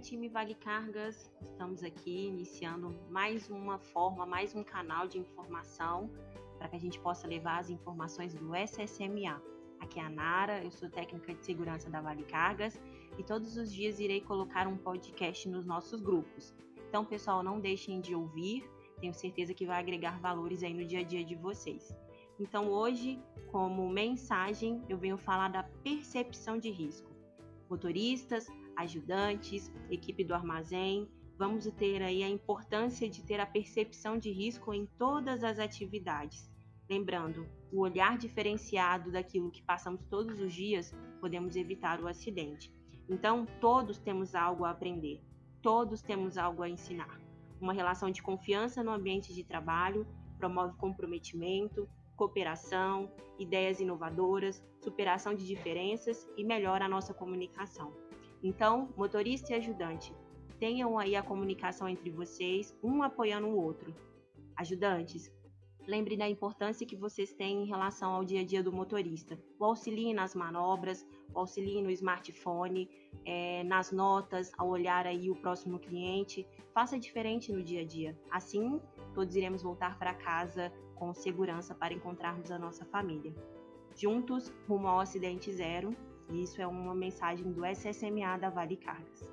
time Vale Cargas, estamos aqui iniciando mais uma forma, mais um canal de informação para que a gente possa levar as informações do SSMA. Aqui é a Nara, eu sou técnica de segurança da Vale Cargas e todos os dias irei colocar um podcast nos nossos grupos. Então, pessoal, não deixem de ouvir, tenho certeza que vai agregar valores aí no dia a dia de vocês. Então, hoje, como mensagem, eu venho falar da percepção de risco. Motoristas, ajudantes, equipe do armazém, vamos ter aí a importância de ter a percepção de risco em todas as atividades. Lembrando, o olhar diferenciado daquilo que passamos todos os dias, podemos evitar o acidente. Então, todos temos algo a aprender, todos temos algo a ensinar. Uma relação de confiança no ambiente de trabalho promove comprometimento, cooperação, ideias inovadoras, superação de diferenças e melhora a nossa comunicação. Então, motorista e ajudante, tenham aí a comunicação entre vocês, um apoiando o outro. Ajudantes, lembre da importância que vocês têm em relação ao dia a dia do motorista. O auxiliem nas manobras, o auxiliem no smartphone, é, nas notas, ao olhar aí o próximo cliente. Faça diferente no dia a dia. Assim, todos iremos voltar para casa com segurança para encontrarmos a nossa família. Juntos, rumo ao acidente zero, isso é uma mensagem do SSMA da Vale Cargas.